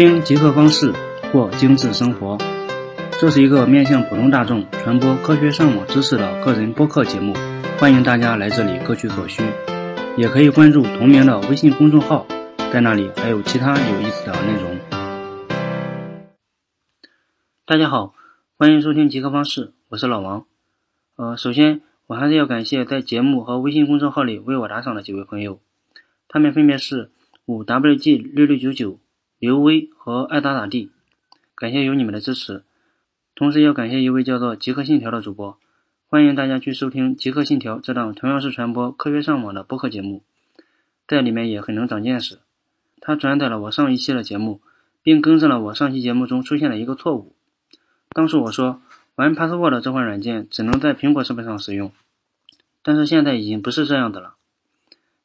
听极客方式过精致生活，这是一个面向普通大众传播科学上网知识的个人播客节目，欢迎大家来这里各取所需，也可以关注同名的微信公众号，在那里还有其他有意思的内容。大家好，欢迎收听极客方式，我是老王。呃，首先我还是要感谢在节目和微信公众号里为我打赏的几位朋友，他们分别是五 wg 六六九九。刘威和爱咋咋地，感谢有你们的支持，同时要感谢一位叫做极客信条的主播，欢迎大家去收听极客信条这档同样是传播科学上网的播客节目，在里面也很能长见识。他转载了我上一期的节目，并更正了我上期节目中出现的一个错误。当时我说玩 Password 这款软件只能在苹果设备上使用，但是现在已经不是这样的了。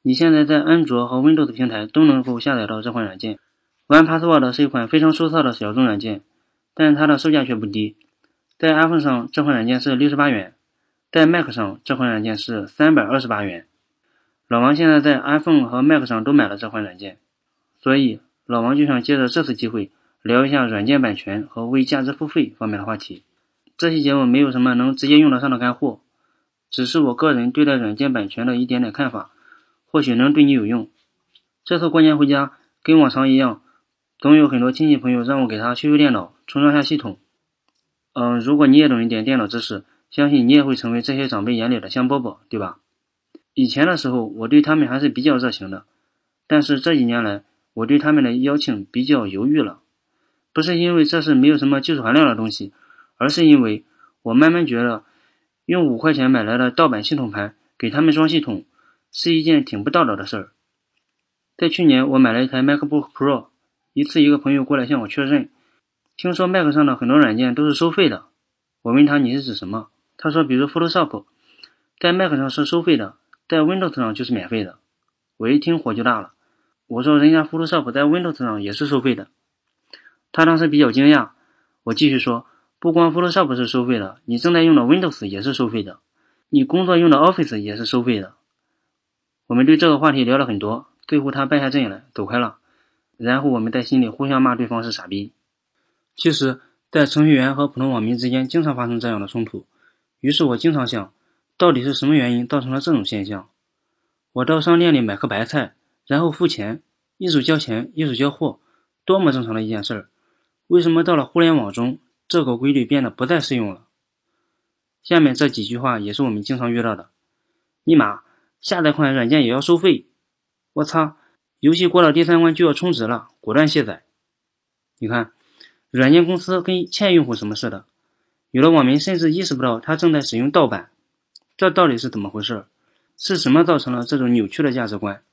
你现在在安卓和 Windows 平台都能够下载到这款软件。OnePassword 是一款非常出色的小众软件，但是它的售价却不低。在 iPhone 上，这款软件是六十八元；在 Mac 上，这款软件是三百二十八元。老王现在在 iPhone 和 Mac 上都买了这款软件，所以老王就想借着这次机会聊一下软件版权和为价值付费方面的话题。这期节目没有什么能直接用得上的干货，只是我个人对待软件版权的一点点看法，或许能对你有用。这次过年回家，跟往常一样。总有很多亲戚朋友让我给他修修电脑、重装下系统。嗯，如果你也懂一点电脑知识，相信你也会成为这些长辈眼里的香饽饽，对吧？以前的时候，我对他们还是比较热情的，但是这几年来，我对他们的邀请比较犹豫了。不是因为这是没有什么技术含量的东西，而是因为我慢慢觉得，用五块钱买来的盗版系统盘给他们装系统，是一件挺不道德的事儿。在去年，我买了一台 MacBook Pro。一次，一个朋友过来向我确认，听说 Mac 上的很多软件都是收费的。我问他你是指什么？他说，比如 Photoshop，在 Mac 上是收费的，在 Windows 上就是免费的。我一听火就大了，我说人家 Photoshop 在 Windows 上也是收费的。他当时比较惊讶。我继续说，不光 Photoshop 是收费的，你正在用的 Windows 也是收费的，你工作用的 Office 也是收费的。我们对这个话题聊了很多，最后他败下阵来走开了。然后我们在心里互相骂对方是傻逼。其实，在程序员和普通网民之间经常发生这样的冲突。于是我经常想，到底是什么原因造成了这种现象？我到商店里买颗白菜，然后付钱，一手交钱一手交货，多么正常的一件事儿。为什么到了互联网中，这个规律变得不再适用了？下面这几句话也是我们经常遇到的：尼玛，下载款软件也要收费！我操！游戏过了第三关就要充值了，果断卸载。你看，软件公司跟欠用户什么似的。有的网民甚至意识不到他正在使用盗版，这到底是怎么回事？是什么造成了这种扭曲的价值观？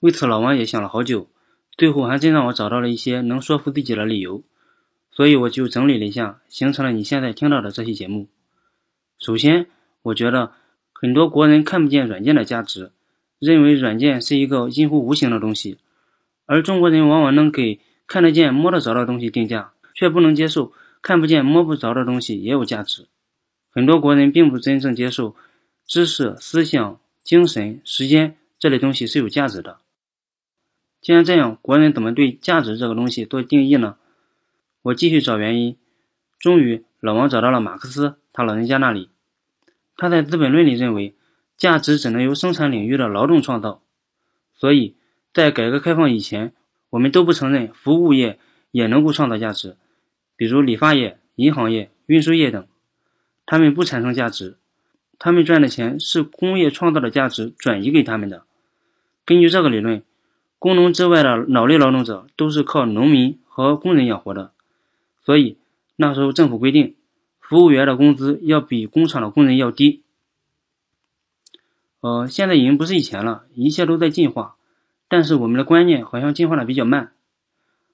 为此，老王也想了好久，最后还真让我找到了一些能说服自己的理由。所以我就整理了一下，形成了你现在听到的这期节目。首先，我觉得很多国人看不见软件的价值。认为软件是一个近乎无形的东西，而中国人往往能给看得见、摸得着的东西定价，却不能接受看不见、摸不着的东西也有价值。很多国人并不真正接受知识、思想、精神、时间这类东西是有价值的。既然这样，国人怎么对价值这个东西做定义呢？我继续找原因，终于老王找到了马克思他老人家那里，他在《资本论》里认为。价值只能由生产领域的劳动创造，所以在改革开放以前，我们都不承认服务业也能够创造价值，比如理发业、银行业、运输业等，他们不产生价值，他们赚的钱是工业创造的价值转移给他们的。根据这个理论，工农之外的脑力劳动者都是靠农民和工人养活的，所以那时候政府规定，服务员的工资要比工厂的工人要低。呃，现在已经不是以前了，一切都在进化，但是我们的观念好像进化的比较慢，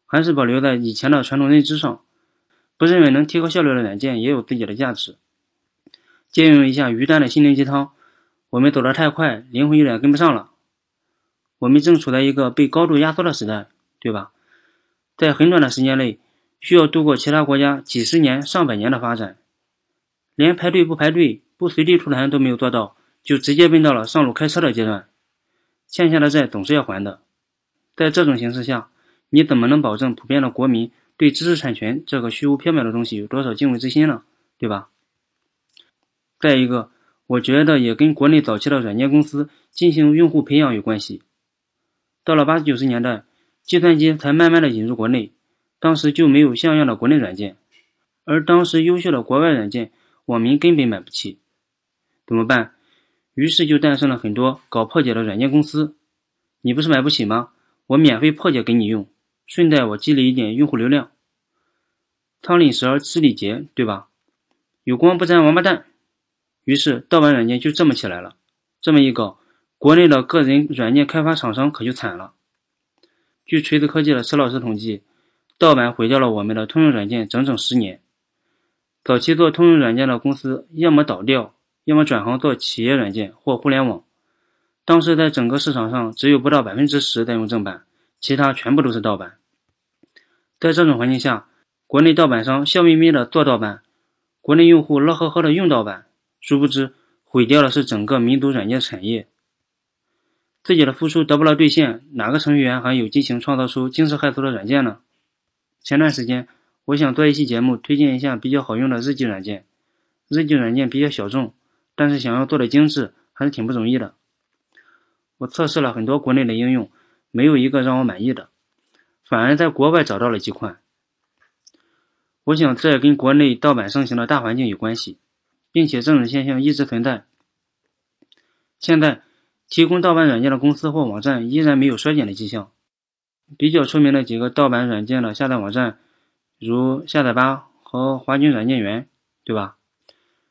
还是保留在以前的传统认知上，不认为能提高效率的软件也有自己的价值。借用一下于丹的心灵鸡汤，我们走得太快，灵魂有点跟不上了。我们正处在一个被高度压缩的时代，对吧？在很短的时间内，需要度过其他国家几十年、上百年的发展，连排队不排队、不随地吐痰都没有做到。就直接奔到了上路开车的阶段，欠下的债总是要还的。在这种形势下，你怎么能保证普遍的国民对知识产权这个虚无缥缈的东西有多少敬畏之心呢？对吧？再一个，我觉得也跟国内早期的软件公司进行用户培养有关系。到了八九十年代，计算机才慢慢的引入国内，当时就没有像样的国内软件，而当时优秀的国外软件，网民根本买不起，怎么办？于是就诞生了很多搞破解的软件公司。你不是买不起吗？我免费破解给你用。顺带我积累一点用户流量，汤里蛇吃里节，对吧？有光不沾王八蛋。于是盗版软件就这么起来了。这么一搞，国内的个人软件开发厂商可就惨了。据锤子科技的石老师统计，盗版毁掉了我们的通用软件整整十年。早期做通用软件的公司，要么倒掉，要么转行做企业软件或互联网。当时在整个市场上，只有不到百分之十在用正版，其他全部都是盗版。在这种环境下，国内盗版商笑眯眯的做盗版，国内用户乐呵呵的用盗版，殊不知毁掉的是整个民族软件产业。自己的付出得不到兑现，哪个程序员还有激情创造出惊世骇俗的软件呢？前段时间，我想做一期节目，推荐一下比较好用的日记软件。日记软件比较小众，但是想要做的精致，还是挺不容易的。我测试了很多国内的应用，没有一个让我满意的。反而在国外找到了几款，我想这也跟国内盗版盛行的大环境有关系，并且这种现象一直存在。现在提供盗版软件的公司或网站依然没有衰减的迹象。比较出名的几个盗版软件的下载网站，如下载吧和华军软件园，对吧？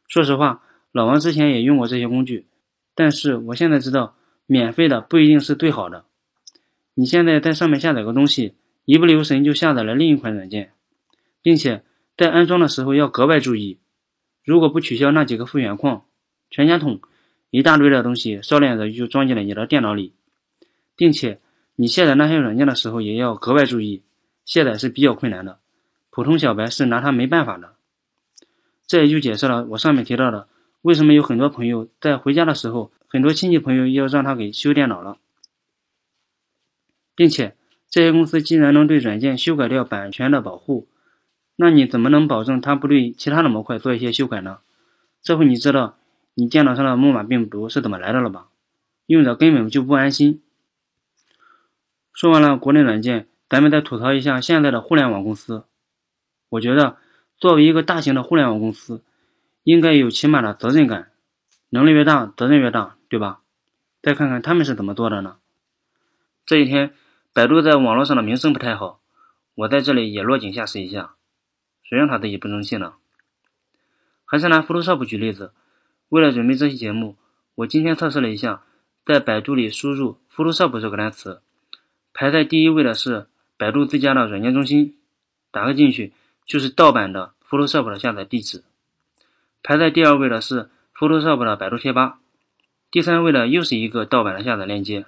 说实话，老王之前也用过这些工具，但是我现在知道，免费的不一定是最好的。你现在在上面下载个东西。一不留神就下载了另一款软件，并且在安装的时候要格外注意，如果不取消那几个复原框，全家桶一大堆的东西烧连着就装进了你的电脑里，并且你卸载那些软件的时候也要格外注意，卸载是比较困难的，普通小白是拿它没办法的。这也就解释了我上面提到的，为什么有很多朋友在回家的时候，很多亲戚朋友要让他给修电脑了，并且。这些公司既然能对软件修改掉版权的保护，那你怎么能保证它不对其他的模块做一些修改呢？这回你知道你电脑上的木马病毒是怎么来的了吧？用着根本就不安心。说完了国内软件，咱们再吐槽一下现在的互联网公司。我觉得作为一个大型的互联网公司，应该有起码的责任感，能力越大责任越大，对吧？再看看他们是怎么做的呢？这一天。百度在网络上的名声不太好，我在这里也落井下石一下，谁让他自己不争气呢？还是拿 Photoshop 举例子，为了准备这期节目，我今天测试了一下，在百度里输入 Photoshop 这个单词，排在第一位的是百度自家的软件中心，打开进去就是盗版的 Photoshop 的下载地址，排在第二位的是 Photoshop 的百度贴吧，第三位的又是一个盗版的下载链接。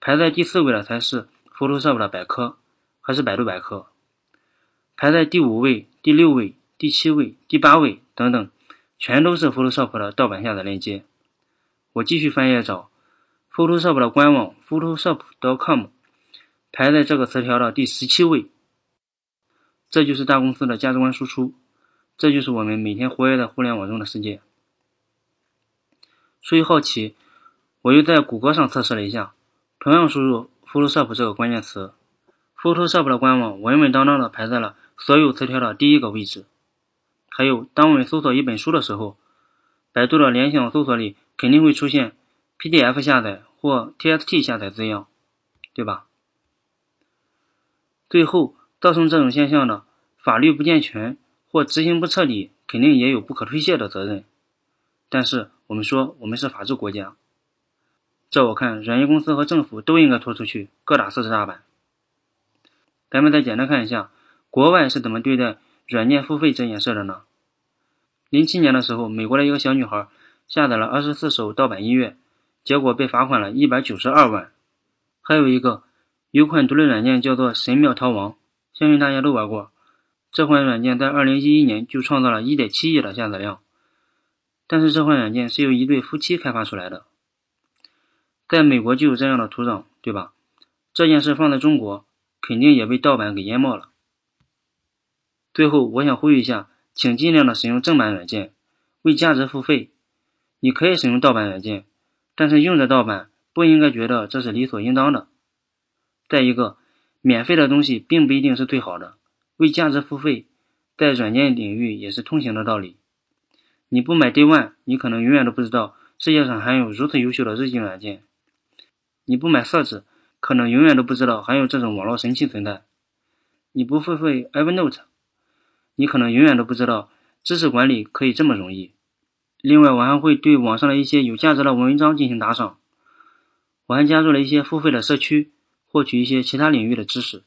排在第四位的才是 Photoshop 的百科，还是百度百科？排在第五位、第六位、第七位、第八位等等，全都是 Photoshop 的盗版下载链接。我继续翻页找 Photoshop 的官网 Photoshop.com，排在这个词条的第十七位。这就是大公司的价值观输出，这就是我们每天活跃在互联网中的世界。出于好奇，我又在谷歌上测试了一下。同样输入 Photoshop 这个关键词，Photoshop 的官网稳稳当当的排在了所有词条的第一个位置。还有，当我们搜索一本书的时候，百度的联想搜索里肯定会出现 PDF 下载或 TXT 下载字样，对吧？最后，造成这种现象的法律不健全或执行不彻底，肯定也有不可推卸的责任。但是，我们说我们是法治国家。照我看，软件公司和政府都应该拖出去，各打四十大板。咱们再简单看一下，国外是怎么对待软件付费这件事的呢？零七年的时候，美国的一个小女孩下载了二十四首盗版音乐，结果被罚款了一百九十二万。还有一个，有款独立软件叫做神庙逃亡，相信大家都玩过。这款软件在二零一一年就创造了一点七亿的下载量，但是这款软件是由一对夫妻开发出来的。在美国就有这样的土壤，对吧？这件事放在中国，肯定也被盗版给淹没了。最后，我想呼吁一下，请尽量的使用正版软件，为价值付费。你可以使用盗版软件，但是用着盗版不应该觉得这是理所应当的。再一个，免费的东西并不一定是最好的，为价值付费，在软件领域也是通行的道理。你不买 Day One，你可能永远都不知道世界上还有如此优秀的日记软件；你不买设置，可能永远都不知道还有这种网络神器存在；你不付费 Evernote，你可能永远都不知道知识管理可以这么容易。另外，我还会对网上的一些有价值的文章进行打赏。我还加入了一些付费的社区，获取一些其他领域的知识。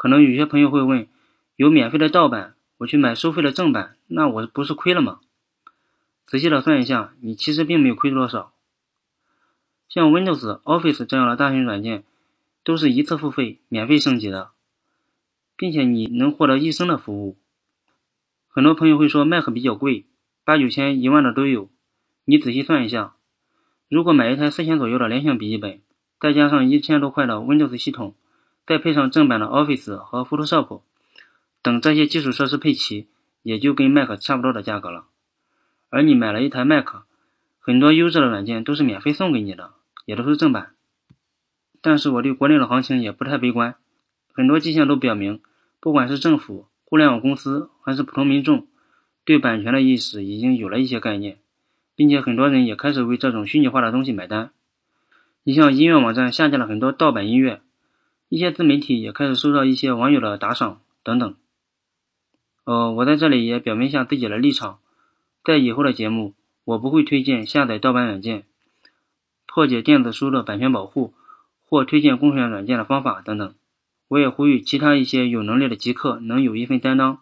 可能有些朋友会问：有免费的盗版，我去买收费的正版，那我不是亏了吗？仔细的算一下，你其实并没有亏多少。像 Windows、Office 这样的大型软件，都是一次付费、免费升级的，并且你能获得一生的服务。很多朋友会说 Mac 比较贵。八九千、一万的都有，你仔细算一下，如果买一台四千左右的联想笔记本，再加上一千多块的 Windows 系统，再配上正版的 Office 和 Photoshop 等这些基础设施配齐，也就跟 Mac 差不多的价格了。而你买了一台 Mac，很多优质的软件都是免费送给你的，也都是正版。但是我对国内的行情也不太悲观，很多迹象都表明，不管是政府、互联网公司还是普通民众。对版权的意识已经有了一些概念，并且很多人也开始为这种虚拟化的东西买单。你像音乐网站下架了很多盗版音乐，一些自媒体也开始收到一些网友的打赏等等。呃，我在这里也表明一下自己的立场，在以后的节目，我不会推荐下载盗版软件、破解电子书的版权保护或推荐共选软件的方法等等。我也呼吁其他一些有能力的极客能有一份担当，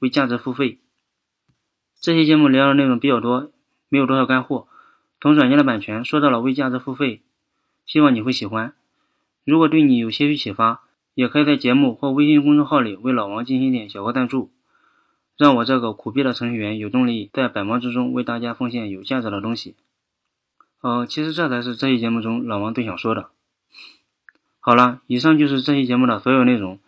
为价值付费。这期节目聊的内容比较多，没有多少干货。从软件的版权说到了为价值付费，希望你会喜欢。如果对你有些许启发，也可以在节目或微信公众号里为老王进行点小额赞助，让我这个苦逼的程序员有动力在百忙之中为大家奉献有价值的东西。呃，其实这才是这期节目中老王最想说的。好了，以上就是这期节目的所有内容。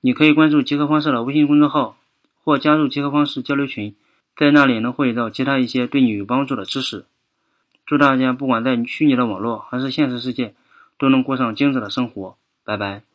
你可以关注极客方式的微信公众号，或加入极客方式交流群。在那里能获取到其他一些对你有帮助的知识。祝大家不管在虚拟的网络还是现实世界，都能过上精致的生活。拜拜。